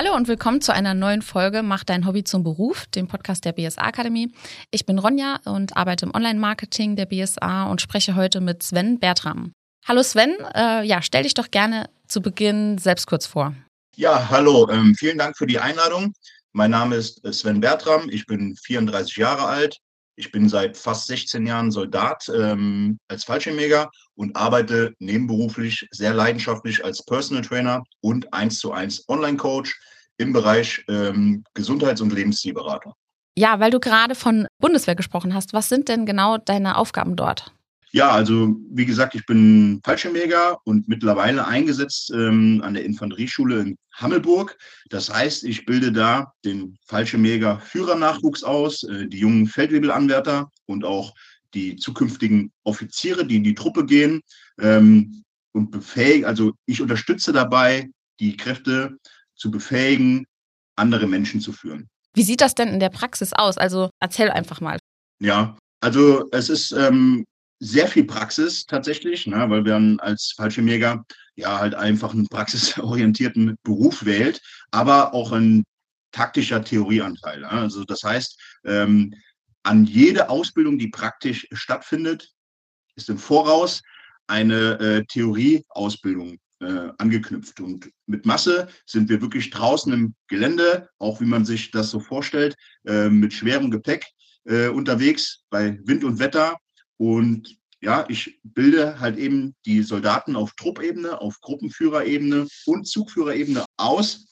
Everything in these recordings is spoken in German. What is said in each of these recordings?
Hallo und willkommen zu einer neuen Folge Mach dein Hobby zum Beruf, dem Podcast der BSA Akademie. Ich bin Ronja und arbeite im Online-Marketing der BSA und spreche heute mit Sven Bertram. Hallo Sven, äh, ja, stell dich doch gerne zu Beginn selbst kurz vor. Ja, hallo, ähm, vielen Dank für die Einladung. Mein Name ist äh, Sven Bertram, ich bin 34 Jahre alt. Ich bin seit fast 16 Jahren Soldat ähm, als Fallschirmjäger und arbeite nebenberuflich sehr leidenschaftlich als Personal Trainer und 1 zu 1 Online-Coach im Bereich ähm, Gesundheits- und Lebenszielberatung. Ja, weil du gerade von Bundeswehr gesprochen hast. Was sind denn genau deine Aufgaben dort? Ja, also wie gesagt, ich bin Fallschirmjäger und mittlerweile eingesetzt ähm, an der Infanterieschule in Hammelburg. Das heißt, ich bilde da den Fallschirmjäger Führernachwuchs aus, äh, die jungen Feldwebelanwärter und auch die zukünftigen Offiziere, die in die Truppe gehen ähm, und befähigen. Also ich unterstütze dabei, die Kräfte zu befähigen, andere Menschen zu führen. Wie sieht das denn in der Praxis aus? Also erzähl einfach mal. Ja, also es ist ähm, sehr viel Praxis tatsächlich, ne, weil wir als Fallschirmjäger ja halt einfach einen praxisorientierten Beruf wählt, aber auch ein taktischer Theorieanteil. Ne? Also das heißt, ähm, an jede Ausbildung, die praktisch stattfindet, ist im Voraus eine äh, Theorieausbildung äh, angeknüpft. Und mit Masse sind wir wirklich draußen im Gelände, auch wie man sich das so vorstellt, äh, mit schwerem Gepäck äh, unterwegs bei Wind und Wetter. Und ja, ich bilde halt eben die Soldaten auf Truppebene, auf Gruppenführerebene und Zugführerebene aus,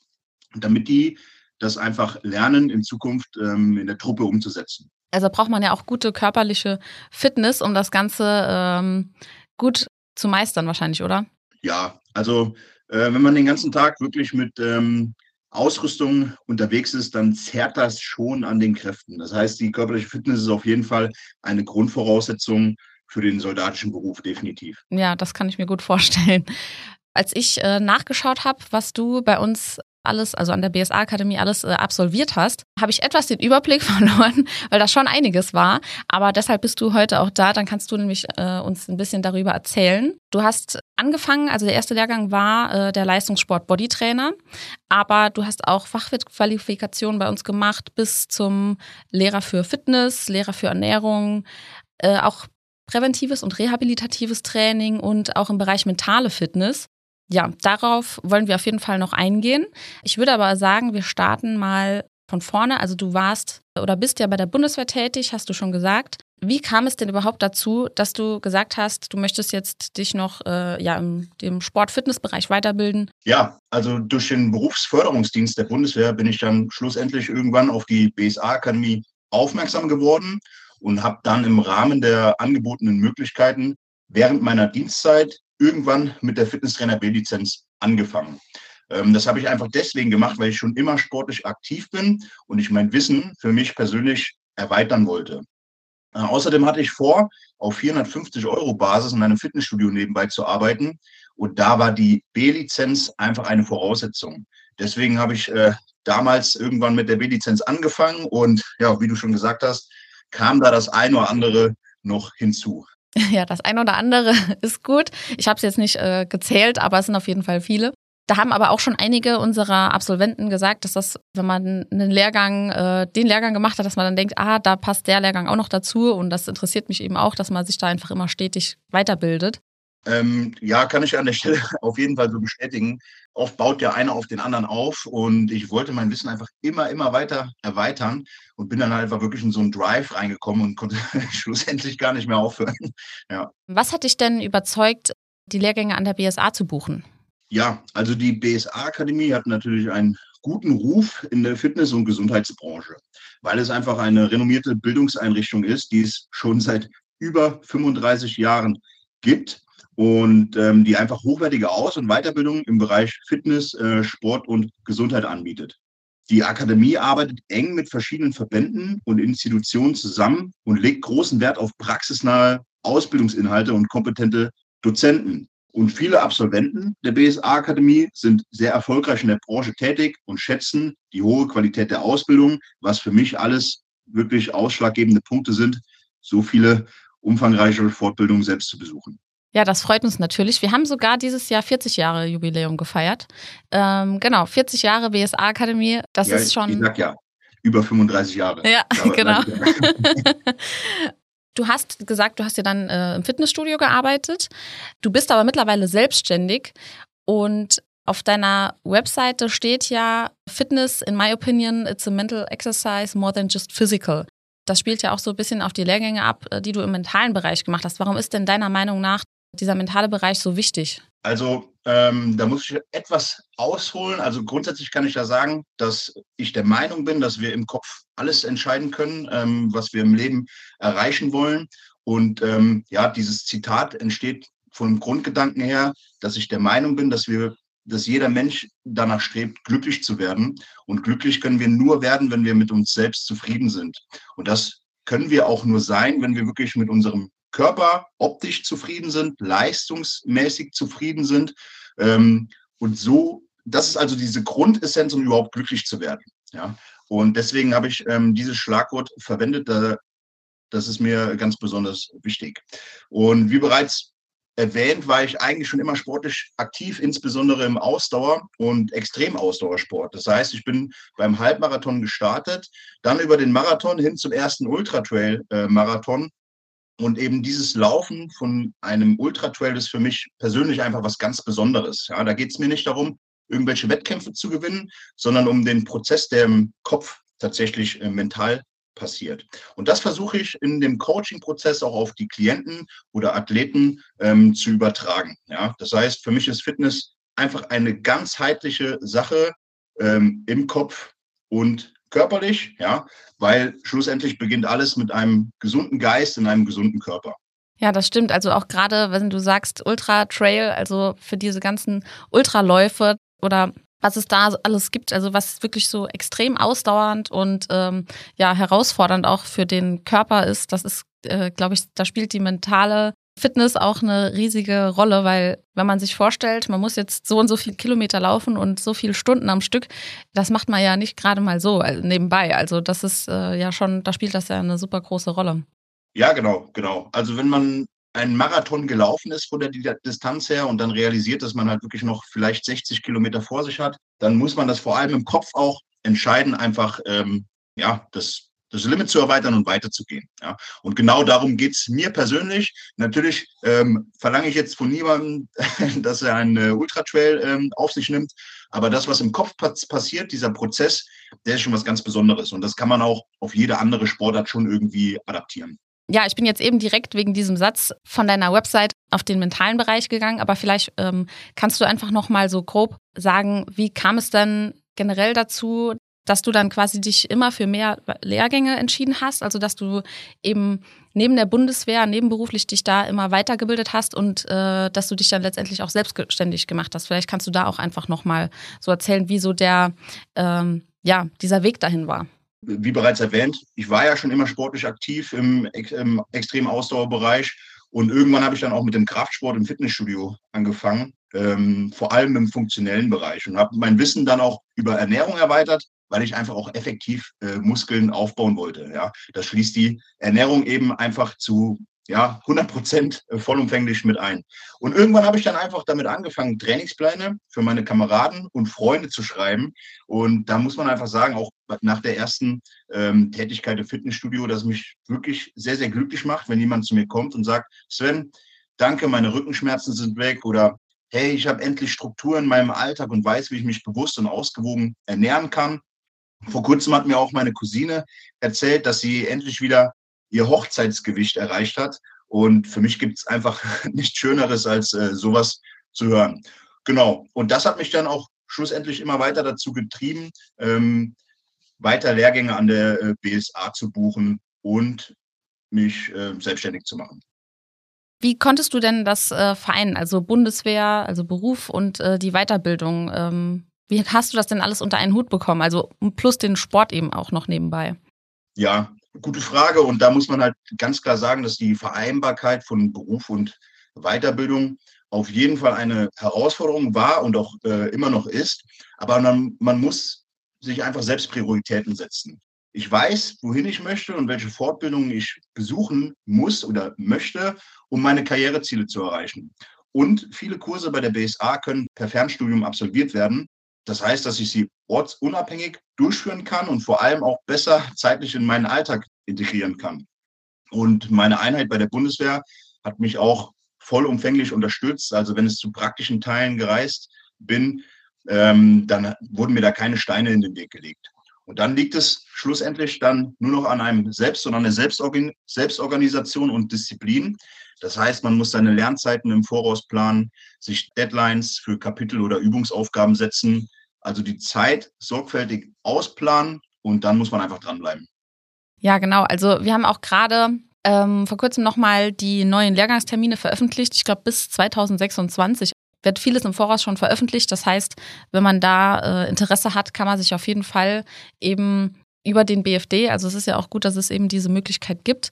damit die das einfach lernen, in Zukunft ähm, in der Truppe umzusetzen. Also braucht man ja auch gute körperliche Fitness, um das Ganze ähm, gut zu meistern, wahrscheinlich, oder? Ja, also äh, wenn man den ganzen Tag wirklich mit ähm, Ausrüstung unterwegs ist, dann zerrt das schon an den Kräften. Das heißt, die körperliche Fitness ist auf jeden Fall eine Grundvoraussetzung für den soldatischen Beruf, definitiv. Ja, das kann ich mir gut vorstellen. Als ich äh, nachgeschaut habe, was du bei uns alles, also an der BSA-Akademie alles äh, absolviert hast, habe ich etwas den Überblick verloren, weil das schon einiges war. Aber deshalb bist du heute auch da. Dann kannst du nämlich äh, uns ein bisschen darüber erzählen. Du hast angefangen, also der erste Lehrgang war äh, der Leistungssport Bodytrainer, aber du hast auch Fachqualifikationen bei uns gemacht bis zum Lehrer für Fitness, Lehrer für Ernährung, äh, auch präventives und rehabilitatives Training und auch im Bereich mentale Fitness. Ja, darauf wollen wir auf jeden Fall noch eingehen. Ich würde aber sagen, wir starten mal von vorne. Also du warst oder bist ja bei der Bundeswehr tätig, hast du schon gesagt. Wie kam es denn überhaupt dazu, dass du gesagt hast, du möchtest jetzt dich noch äh, ja, im dem Sport-Fitness-Bereich weiterbilden? Ja, also durch den Berufsförderungsdienst der Bundeswehr bin ich dann schlussendlich irgendwann auf die BSA-Akademie aufmerksam geworden und habe dann im Rahmen der angebotenen Möglichkeiten während meiner Dienstzeit irgendwann mit der Fitnesstrainer B-Lizenz angefangen. Ähm, das habe ich einfach deswegen gemacht, weil ich schon immer sportlich aktiv bin und ich mein Wissen für mich persönlich erweitern wollte. Äh, außerdem hatte ich vor, auf 450 Euro Basis in einem Fitnessstudio nebenbei zu arbeiten. Und da war die B-Lizenz einfach eine Voraussetzung. Deswegen habe ich äh, damals irgendwann mit der B-Lizenz angefangen und ja, wie du schon gesagt hast, kam da das eine oder andere noch hinzu. Ja, das eine oder andere ist gut. Ich habe es jetzt nicht äh, gezählt, aber es sind auf jeden Fall viele. Da haben aber auch schon einige unserer Absolventen gesagt, dass das, wenn man einen Lehrgang, äh, den Lehrgang gemacht hat, dass man dann denkt, ah, da passt der Lehrgang auch noch dazu und das interessiert mich eben auch, dass man sich da einfach immer stetig weiterbildet. Ähm, ja, kann ich an der Stelle auf jeden Fall so bestätigen. Oft baut ja einer auf den anderen auf und ich wollte mein Wissen einfach immer, immer weiter erweitern und bin dann halt einfach wirklich in so einen Drive reingekommen und konnte schlussendlich gar nicht mehr aufhören. Ja. Was hat dich denn überzeugt, die Lehrgänge an der BSA zu buchen? Ja, also die BSA-Akademie hat natürlich einen guten Ruf in der Fitness- und Gesundheitsbranche, weil es einfach eine renommierte Bildungseinrichtung ist, die es schon seit über 35 Jahren gibt und ähm, die einfach hochwertige Aus- und Weiterbildung im Bereich Fitness, äh, Sport und Gesundheit anbietet. Die Akademie arbeitet eng mit verschiedenen Verbänden und Institutionen zusammen und legt großen Wert auf praxisnahe Ausbildungsinhalte und kompetente Dozenten. Und viele Absolventen der BSA-Akademie sind sehr erfolgreich in der Branche tätig und schätzen die hohe Qualität der Ausbildung, was für mich alles wirklich ausschlaggebende Punkte sind, so viele umfangreiche Fortbildungen selbst zu besuchen. Ja, das freut uns natürlich. Wir haben sogar dieses Jahr 40 Jahre Jubiläum gefeiert. Ähm, genau, 40 Jahre BSA Akademie. Das ja, ist schon. Ich sag ja, über 35 Jahre. Ja, genau. Du hast gesagt, du hast ja dann äh, im Fitnessstudio gearbeitet. Du bist aber mittlerweile selbstständig und auf deiner Webseite steht ja Fitness, in my opinion, it's a mental exercise more than just physical. Das spielt ja auch so ein bisschen auf die Lehrgänge ab, äh, die du im mentalen Bereich gemacht hast. Warum ist denn deiner Meinung nach dieser mentale Bereich so wichtig? Also ähm, da muss ich etwas ausholen. Also grundsätzlich kann ich da sagen, dass ich der Meinung bin, dass wir im Kopf alles entscheiden können, ähm, was wir im Leben erreichen wollen. Und ähm, ja, dieses Zitat entsteht vom Grundgedanken her, dass ich der Meinung bin, dass wir, dass jeder Mensch danach strebt, glücklich zu werden. Und glücklich können wir nur werden, wenn wir mit uns selbst zufrieden sind. Und das können wir auch nur sein, wenn wir wirklich mit unserem Körper optisch zufrieden sind, leistungsmäßig zufrieden sind. Ähm, und so, das ist also diese Grundessenz, um überhaupt glücklich zu werden. Ja? Und deswegen habe ich ähm, dieses Schlagwort verwendet. Da, das ist mir ganz besonders wichtig. Und wie bereits erwähnt, war ich eigentlich schon immer sportlich aktiv, insbesondere im Ausdauer- und Extremausdauersport. Das heißt, ich bin beim Halbmarathon gestartet, dann über den Marathon hin zum ersten Ultra-Trail-Marathon äh, und eben dieses Laufen von einem Ultra-Trail ist für mich persönlich einfach was ganz Besonderes. Ja, da geht es mir nicht darum, irgendwelche Wettkämpfe zu gewinnen, sondern um den Prozess, der im Kopf tatsächlich äh, mental passiert. Und das versuche ich in dem Coaching-Prozess auch auf die Klienten oder Athleten ähm, zu übertragen. Ja, das heißt, für mich ist Fitness einfach eine ganzheitliche Sache ähm, im Kopf und körperlich, ja, weil schlussendlich beginnt alles mit einem gesunden Geist in einem gesunden Körper. Ja, das stimmt. Also auch gerade, wenn du sagst Ultra Trail, also für diese ganzen Ultraläufe oder was es da alles gibt, also was wirklich so extrem ausdauernd und ähm, ja herausfordernd auch für den Körper ist, das ist, äh, glaube ich, da spielt die mentale Fitness auch eine riesige Rolle, weil wenn man sich vorstellt, man muss jetzt so und so viele Kilometer laufen und so viele Stunden am Stück, das macht man ja nicht gerade mal so also nebenbei. Also das ist äh, ja schon, da spielt das ja eine super große Rolle. Ja, genau, genau. Also wenn man einen Marathon gelaufen ist von der Distanz her und dann realisiert, dass man halt wirklich noch vielleicht 60 Kilometer vor sich hat, dann muss man das vor allem im Kopf auch entscheiden, einfach ähm, ja, das das Limit zu erweitern und weiterzugehen. Ja. Und genau darum geht es mir persönlich. Natürlich ähm, verlange ich jetzt von niemandem, dass er einen Ultra-Trail ähm, auf sich nimmt. Aber das, was im Kopf passiert, dieser Prozess, der ist schon was ganz Besonderes. Und das kann man auch auf jede andere Sportart schon irgendwie adaptieren. Ja, ich bin jetzt eben direkt wegen diesem Satz von deiner Website auf den mentalen Bereich gegangen, aber vielleicht ähm, kannst du einfach noch mal so grob sagen, wie kam es denn generell dazu, dass du dann quasi dich immer für mehr Lehrgänge entschieden hast, also dass du eben neben der Bundeswehr nebenberuflich dich da immer weitergebildet hast und äh, dass du dich dann letztendlich auch selbstständig gemacht hast. Vielleicht kannst du da auch einfach nochmal so erzählen, wie so der, ähm, ja, dieser Weg dahin war. Wie bereits erwähnt, ich war ja schon immer sportlich aktiv im, im extremen Ausdauerbereich und irgendwann habe ich dann auch mit dem Kraftsport im Fitnessstudio angefangen, ähm, vor allem im funktionellen Bereich und habe mein Wissen dann auch über Ernährung erweitert weil ich einfach auch effektiv äh, Muskeln aufbauen wollte. Ja, das schließt die Ernährung eben einfach zu ja 100 Prozent äh, vollumfänglich mit ein. Und irgendwann habe ich dann einfach damit angefangen, Trainingspläne für meine Kameraden und Freunde zu schreiben. Und da muss man einfach sagen, auch nach der ersten ähm, Tätigkeit im Fitnessstudio, dass mich wirklich sehr, sehr glücklich macht, wenn jemand zu mir kommt und sagt, Sven, danke, meine Rückenschmerzen sind weg oder hey, ich habe endlich Struktur in meinem Alltag und weiß, wie ich mich bewusst und ausgewogen ernähren kann. Vor kurzem hat mir auch meine Cousine erzählt, dass sie endlich wieder ihr Hochzeitsgewicht erreicht hat. Und für mich gibt es einfach nichts Schöneres, als äh, sowas zu hören. Genau. Und das hat mich dann auch schlussendlich immer weiter dazu getrieben, ähm, weiter Lehrgänge an der äh, BSA zu buchen und mich äh, selbstständig zu machen. Wie konntest du denn das äh, vereinen, also Bundeswehr, also Beruf und äh, die Weiterbildung? Ähm, wie hast du das denn alles unter einen Hut bekommen? Also plus den Sport eben auch noch nebenbei. Ja, gute Frage. Und da muss man halt ganz klar sagen, dass die Vereinbarkeit von Beruf und Weiterbildung auf jeden Fall eine Herausforderung war und auch äh, immer noch ist. Aber man, man muss sich einfach selbst Prioritäten setzen. Ich weiß, wohin ich möchte und welche Fortbildungen ich besuchen muss oder möchte, um meine Karriereziele zu erreichen. Und viele Kurse bei der BSA können per Fernstudium absolviert werden. Das heißt, dass ich sie ortsunabhängig durchführen kann und vor allem auch besser zeitlich in meinen Alltag integrieren kann. Und meine Einheit bei der Bundeswehr hat mich auch vollumfänglich unterstützt. Also wenn es zu praktischen Teilen gereist bin, ähm, dann wurden mir da keine Steine in den Weg gelegt. Und dann liegt es schlussendlich dann nur noch an einem selbst und an der Selbstorgan Selbstorganisation und Disziplin. Das heißt, man muss seine Lernzeiten im Voraus planen, sich Deadlines für Kapitel oder Übungsaufgaben setzen, also die Zeit sorgfältig ausplanen und dann muss man einfach dranbleiben. Ja, genau. Also wir haben auch gerade ähm, vor kurzem nochmal die neuen Lehrgangstermine veröffentlicht. Ich glaube, bis 2026 wird vieles im Voraus schon veröffentlicht. Das heißt, wenn man da äh, Interesse hat, kann man sich auf jeden Fall eben über den BFD, also es ist ja auch gut, dass es eben diese Möglichkeit gibt,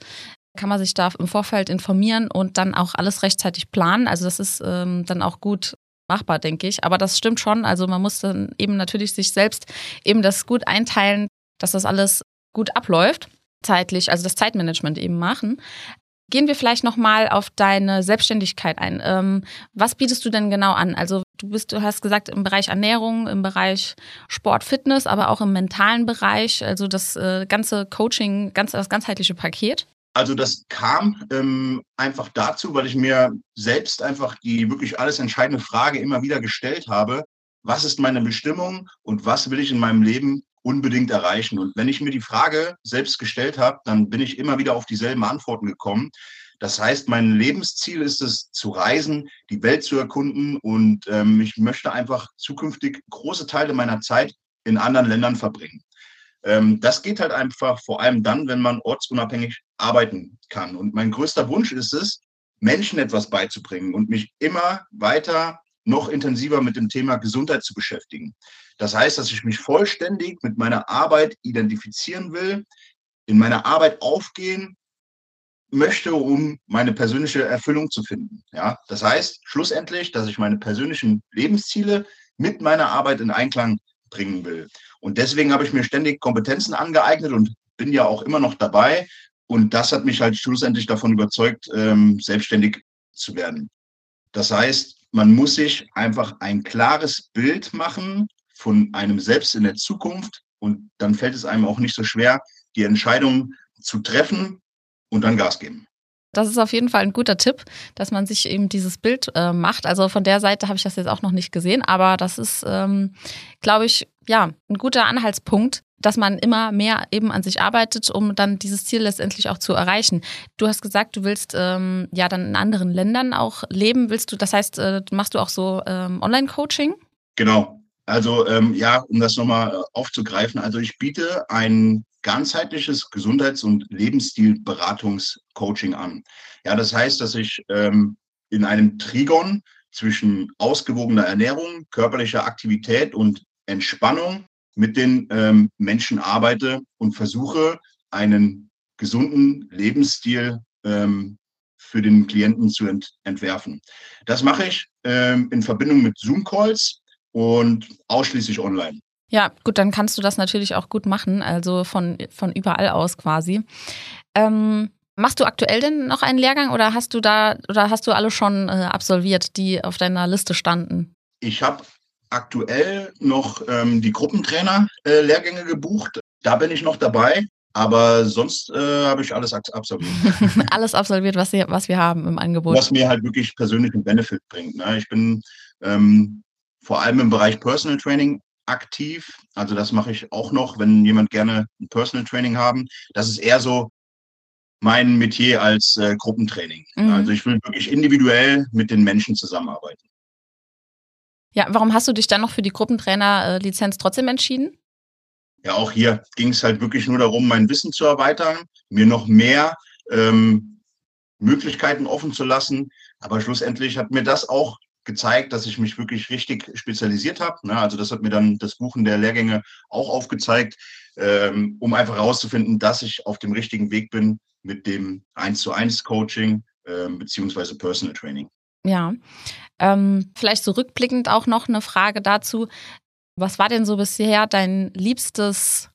kann man sich da im Vorfeld informieren und dann auch alles rechtzeitig planen. Also das ist ähm, dann auch gut machbar, denke ich. Aber das stimmt schon. Also man muss dann eben natürlich sich selbst eben das gut einteilen, dass das alles gut abläuft zeitlich, also das Zeitmanagement eben machen. Gehen wir vielleicht nochmal auf deine Selbstständigkeit ein. Ähm, was bietest du denn genau an? Also du bist, du hast gesagt, im Bereich Ernährung, im Bereich Sport, Fitness, aber auch im mentalen Bereich, also das äh, ganze Coaching, ganz, das ganzheitliche Paket. Also das kam ähm, einfach dazu, weil ich mir selbst einfach die wirklich alles entscheidende Frage immer wieder gestellt habe, was ist meine Bestimmung und was will ich in meinem Leben unbedingt erreichen? Und wenn ich mir die Frage selbst gestellt habe, dann bin ich immer wieder auf dieselben Antworten gekommen. Das heißt, mein Lebensziel ist es, zu reisen, die Welt zu erkunden und ähm, ich möchte einfach zukünftig große Teile meiner Zeit in anderen Ländern verbringen. Ähm, das geht halt einfach vor allem dann, wenn man ortsunabhängig arbeiten kann. Und mein größter Wunsch ist es, Menschen etwas beizubringen und mich immer weiter noch intensiver mit dem Thema Gesundheit zu beschäftigen. Das heißt, dass ich mich vollständig mit meiner Arbeit identifizieren will, in meiner Arbeit aufgehen möchte, um meine persönliche Erfüllung zu finden. Ja, das heißt schlussendlich, dass ich meine persönlichen Lebensziele mit meiner Arbeit in Einklang bringen will. Und deswegen habe ich mir ständig Kompetenzen angeeignet und bin ja auch immer noch dabei. Und das hat mich halt schlussendlich davon überzeugt, ähm, selbstständig zu werden. Das heißt, man muss sich einfach ein klares Bild machen von einem selbst in der Zukunft und dann fällt es einem auch nicht so schwer, die Entscheidung zu treffen und dann Gas geben. Das ist auf jeden Fall ein guter Tipp, dass man sich eben dieses Bild äh, macht. Also von der Seite habe ich das jetzt auch noch nicht gesehen, aber das ist, ähm, glaube ich, ja, ein guter Anhaltspunkt, dass man immer mehr eben an sich arbeitet, um dann dieses Ziel letztendlich auch zu erreichen. Du hast gesagt, du willst ähm, ja dann in anderen Ländern auch leben. Willst du, das heißt, äh, machst du auch so ähm, Online-Coaching? Genau. Also ähm, ja, um das nochmal äh, aufzugreifen, also ich biete ein ganzheitliches Gesundheits- und Lebensstilberatungscoaching an. Ja, das heißt, dass ich ähm, in einem Trigon zwischen ausgewogener Ernährung, körperlicher Aktivität und Entspannung mit den ähm, Menschen arbeite und versuche, einen gesunden Lebensstil ähm, für den Klienten zu ent entwerfen. Das mache ich ähm, in Verbindung mit Zoom-Calls und ausschließlich online. Ja, gut, dann kannst du das natürlich auch gut machen, also von, von überall aus quasi. Ähm, machst du aktuell denn noch einen Lehrgang oder hast du da oder hast du alle schon äh, absolviert, die auf deiner Liste standen? Ich habe aktuell noch ähm, die Gruppentrainer-Lehrgänge äh, gebucht. Da bin ich noch dabei. Aber sonst äh, habe ich alles absolviert. alles absolviert, was, wir, was wir haben im Angebot. Was mir halt wirklich persönlichen Benefit bringt. Ne? Ich bin ähm, vor allem im Bereich Personal Training aktiv. Also das mache ich auch noch, wenn jemand gerne ein Personal Training haben. Das ist eher so mein Metier als äh, Gruppentraining. Mhm. Also ich will wirklich individuell mit den Menschen zusammenarbeiten. Ja, warum hast du dich dann noch für die Gruppentrainer-Lizenz trotzdem entschieden? Ja, auch hier ging es halt wirklich nur darum, mein Wissen zu erweitern, mir noch mehr ähm, Möglichkeiten offen zu lassen. Aber schlussendlich hat mir das auch gezeigt, dass ich mich wirklich richtig spezialisiert habe. Ne? Also das hat mir dann das Buchen der Lehrgänge auch aufgezeigt, ähm, um einfach herauszufinden, dass ich auf dem richtigen Weg bin mit dem 1 zu 1 Coaching ähm, beziehungsweise Personal Training. Ja, ähm, vielleicht so rückblickend auch noch eine Frage dazu. Was war denn so bisher dein liebstes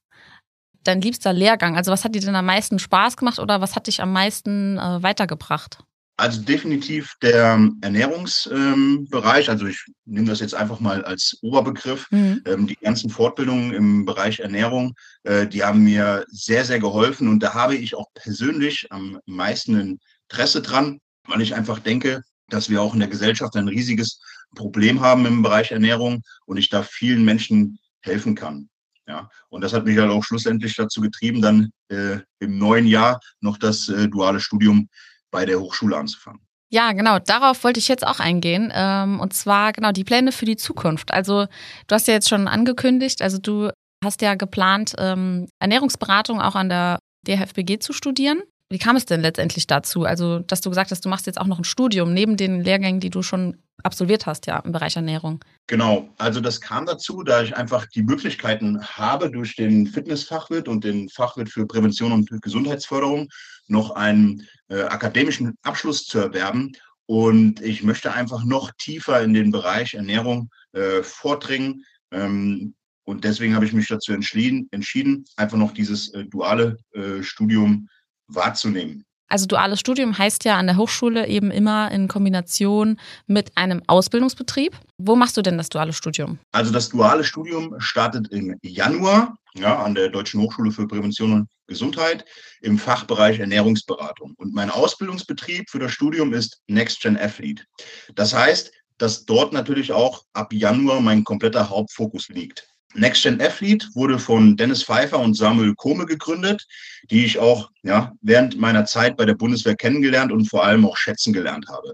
dein liebster Lehrgang? Also was hat dir denn am meisten Spaß gemacht oder was hat dich am meisten äh, weitergebracht? Also definitiv der Ernährungsbereich. Ähm, also ich nehme das jetzt einfach mal als Oberbegriff. Mhm. Ähm, die ganzen Fortbildungen im Bereich Ernährung, äh, die haben mir sehr, sehr geholfen. Und da habe ich auch persönlich am meisten Interesse dran, weil ich einfach denke, dass wir auch in der Gesellschaft ein riesiges Problem haben im Bereich Ernährung und ich da vielen Menschen helfen kann. Ja, und das hat mich halt auch schlussendlich dazu getrieben, dann äh, im neuen Jahr noch das äh, duale Studium bei der Hochschule anzufangen. Ja, genau, darauf wollte ich jetzt auch eingehen. Ähm, und zwar genau die Pläne für die Zukunft. Also du hast ja jetzt schon angekündigt, also du hast ja geplant, ähm, Ernährungsberatung auch an der DHFBG zu studieren. Wie kam es denn letztendlich dazu? Also, dass du gesagt hast, du machst jetzt auch noch ein Studium neben den Lehrgängen, die du schon absolviert hast, ja, im Bereich Ernährung. Genau, also das kam dazu, da ich einfach die Möglichkeiten habe, durch den Fitnessfachwirt und den Fachwirt für Prävention und Gesundheitsförderung noch einen äh, akademischen Abschluss zu erwerben. Und ich möchte einfach noch tiefer in den Bereich Ernährung äh, vordringen. Ähm, und deswegen habe ich mich dazu entschieden, entschieden einfach noch dieses äh, duale äh, Studium wahrzunehmen. Also duales Studium heißt ja an der Hochschule eben immer in Kombination mit einem Ausbildungsbetrieb. Wo machst du denn das duale Studium? Also das duale Studium startet im Januar ja, an der Deutschen Hochschule für Prävention und Gesundheit im Fachbereich Ernährungsberatung. Und mein Ausbildungsbetrieb für das Studium ist Next Gen Athlete. Das heißt, dass dort natürlich auch ab Januar mein kompletter Hauptfokus liegt. Next Gen Athlete wurde von Dennis Pfeiffer und Samuel Kohme gegründet, die ich auch ja, während meiner Zeit bei der Bundeswehr kennengelernt und vor allem auch schätzen gelernt habe.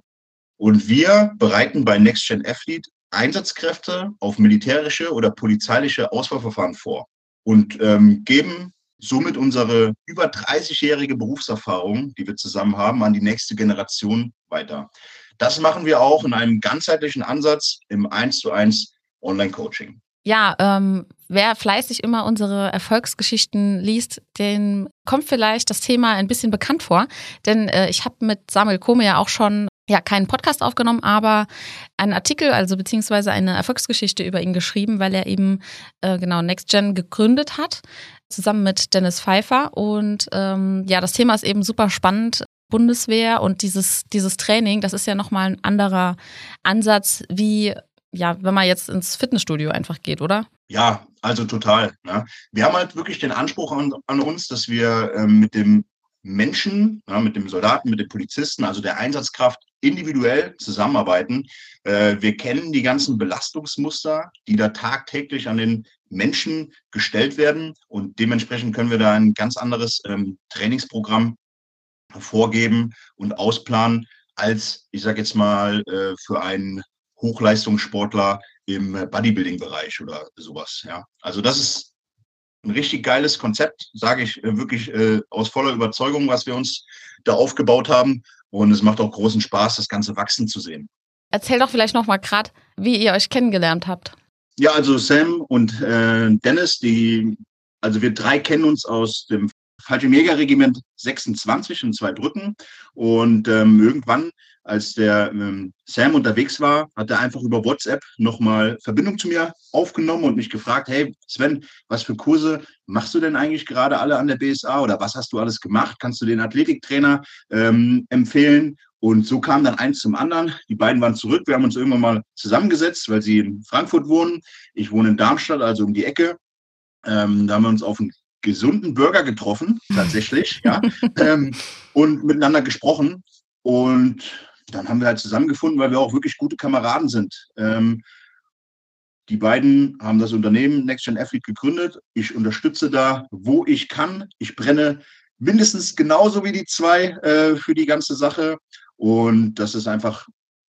Und wir bereiten bei Next Gen Athlete Einsatzkräfte auf militärische oder polizeiliche Auswahlverfahren vor und ähm, geben somit unsere über 30-jährige Berufserfahrung, die wir zusammen haben, an die nächste Generation weiter. Das machen wir auch in einem ganzheitlichen Ansatz im 1 zu 1 Online-Coaching. Ja, ähm, wer fleißig immer unsere Erfolgsgeschichten liest, den kommt vielleicht das Thema ein bisschen bekannt vor. Denn äh, ich habe mit Samuel Kome ja auch schon ja keinen Podcast aufgenommen, aber einen Artikel, also beziehungsweise eine Erfolgsgeschichte über ihn geschrieben, weil er eben äh, genau NextGen gegründet hat, zusammen mit Dennis Pfeiffer. Und ähm, ja, das Thema ist eben super spannend. Bundeswehr und dieses, dieses Training, das ist ja nochmal ein anderer Ansatz, wie ja, wenn man jetzt ins Fitnessstudio einfach geht, oder? Ja, also total. Ne? Wir haben halt wirklich den Anspruch an, an uns, dass wir ähm, mit dem Menschen, ja, mit dem Soldaten, mit dem Polizisten, also der Einsatzkraft individuell zusammenarbeiten. Äh, wir kennen die ganzen Belastungsmuster, die da tagtäglich an den Menschen gestellt werden und dementsprechend können wir da ein ganz anderes ähm, Trainingsprogramm vorgeben und ausplanen als, ich sage jetzt mal, äh, für einen Hochleistungssportler im Bodybuilding-Bereich oder sowas. Ja, also das ist ein richtig geiles Konzept, sage ich äh, wirklich äh, aus voller Überzeugung, was wir uns da aufgebaut haben. Und es macht auch großen Spaß, das Ganze wachsen zu sehen. Erzähl doch vielleicht noch mal gerade, wie ihr euch kennengelernt habt. Ja, also Sam und äh, Dennis, die, also wir drei kennen uns aus dem Fallschirmjägerregiment 26 in Zweibrücken. Und ähm, irgendwann, als der ähm, Sam unterwegs war, hat er einfach über WhatsApp nochmal Verbindung zu mir aufgenommen und mich gefragt, hey Sven, was für Kurse machst du denn eigentlich gerade alle an der BSA oder was hast du alles gemacht? Kannst du den Athletiktrainer ähm, empfehlen? Und so kam dann eins zum anderen. Die beiden waren zurück. Wir haben uns irgendwann mal zusammengesetzt, weil sie in Frankfurt wohnen. Ich wohne in Darmstadt, also um die Ecke. Ähm, da haben wir uns auf einen gesunden Bürger getroffen, tatsächlich, ja, ähm, und miteinander gesprochen. Und dann haben wir halt zusammengefunden, weil wir auch wirklich gute Kameraden sind. Ähm, die beiden haben das Unternehmen Next Gen Athlete gegründet. Ich unterstütze da, wo ich kann. Ich brenne mindestens genauso wie die zwei äh, für die ganze Sache. Und das ist einfach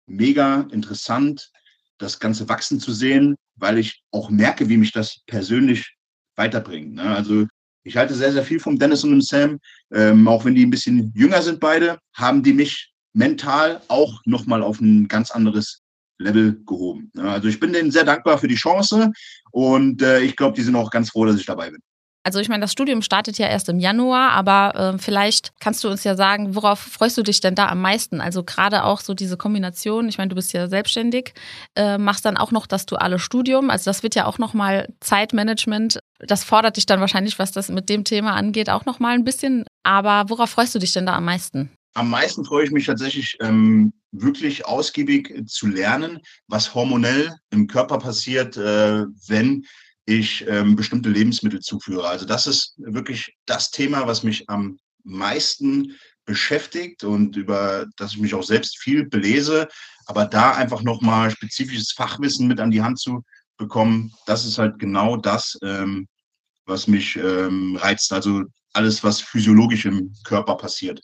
mega interessant, das Ganze wachsen zu sehen, weil ich auch merke, wie mich das persönlich weiterbringt. Ne? Also ich halte sehr, sehr viel vom Dennis und dem Sam. Ähm, auch wenn die ein bisschen jünger sind beide, haben die mich mental auch nochmal auf ein ganz anderes Level gehoben. Also ich bin denen sehr dankbar für die Chance und äh, ich glaube, die sind auch ganz froh, dass ich dabei bin. Also ich meine, das Studium startet ja erst im Januar, aber äh, vielleicht kannst du uns ja sagen, worauf freust du dich denn da am meisten? Also gerade auch so diese Kombination, ich meine, du bist ja selbstständig, äh, machst dann auch noch das duale Studium, also das wird ja auch nochmal Zeitmanagement, das fordert dich dann wahrscheinlich, was das mit dem Thema angeht, auch nochmal ein bisschen. Aber worauf freust du dich denn da am meisten? Am meisten freue ich mich tatsächlich, ähm, wirklich ausgiebig zu lernen, was hormonell im Körper passiert, äh, wenn ich ähm, bestimmte Lebensmittel zuführe. Also das ist wirklich das Thema, was mich am meisten beschäftigt und über das ich mich auch selbst viel belese. Aber da einfach nochmal spezifisches Fachwissen mit an die Hand zu bekommen, das ist halt genau das, ähm, was mich ähm, reizt. Also alles, was physiologisch im Körper passiert.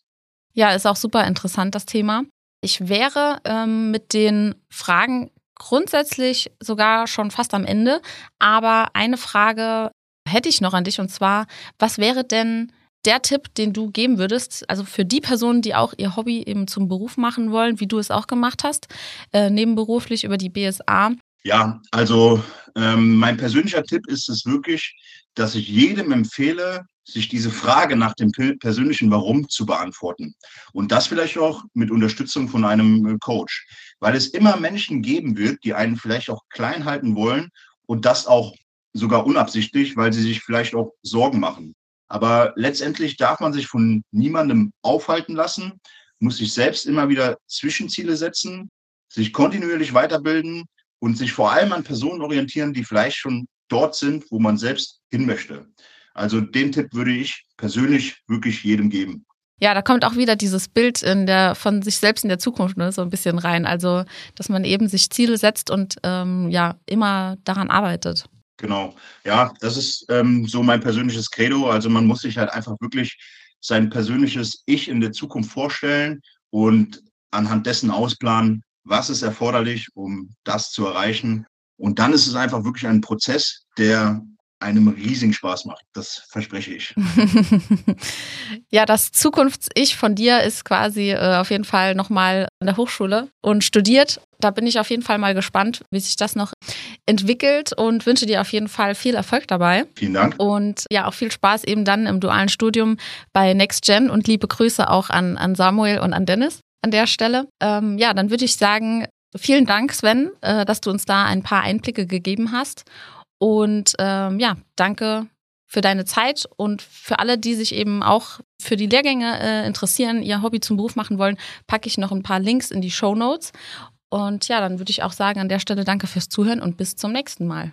Ja, ist auch super interessant, das Thema. Ich wäre ähm, mit den Fragen grundsätzlich sogar schon fast am Ende. Aber eine Frage hätte ich noch an dich und zwar, was wäre denn der Tipp, den du geben würdest, also für die Personen, die auch ihr Hobby eben zum Beruf machen wollen, wie du es auch gemacht hast, äh, nebenberuflich über die BSA? Ja, also ähm, mein persönlicher Tipp ist es wirklich, dass ich jedem empfehle, sich diese Frage nach dem persönlichen Warum zu beantworten. Und das vielleicht auch mit Unterstützung von einem äh, Coach, weil es immer Menschen geben wird, die einen vielleicht auch klein halten wollen und das auch sogar unabsichtlich, weil sie sich vielleicht auch Sorgen machen. Aber letztendlich darf man sich von niemandem aufhalten lassen, muss sich selbst immer wieder Zwischenziele setzen, sich kontinuierlich weiterbilden und sich vor allem an Personen orientieren, die vielleicht schon dort sind, wo man selbst hin möchte. Also den Tipp würde ich persönlich wirklich jedem geben. Ja, da kommt auch wieder dieses Bild in der, von sich selbst in der Zukunft ne, so ein bisschen rein. Also, dass man eben sich Ziele setzt und ähm, ja, immer daran arbeitet. Genau. Ja, das ist ähm, so mein persönliches Credo. Also man muss sich halt einfach wirklich sein persönliches Ich in der Zukunft vorstellen und anhand dessen ausplanen, was ist erforderlich, um das zu erreichen. Und dann ist es einfach wirklich ein Prozess, der einem riesigen Spaß macht. Das verspreche ich. ja, das Zukunfts-Ich von dir ist quasi äh, auf jeden Fall nochmal an der Hochschule und studiert. Da bin ich auf jeden Fall mal gespannt, wie sich das noch entwickelt und wünsche dir auf jeden Fall viel Erfolg dabei. Vielen Dank. Und ja, auch viel Spaß eben dann im dualen Studium bei NextGen und liebe Grüße auch an, an Samuel und an Dennis an der Stelle. Ähm, ja, dann würde ich sagen, vielen Dank, Sven, äh, dass du uns da ein paar Einblicke gegeben hast. Und ähm, ja, danke für deine Zeit und für alle, die sich eben auch für die Lehrgänge äh, interessieren, ihr Hobby zum Beruf machen wollen, packe ich noch ein paar Links in die Show Notes. Und ja, dann würde ich auch sagen, an der Stelle danke fürs Zuhören und bis zum nächsten Mal.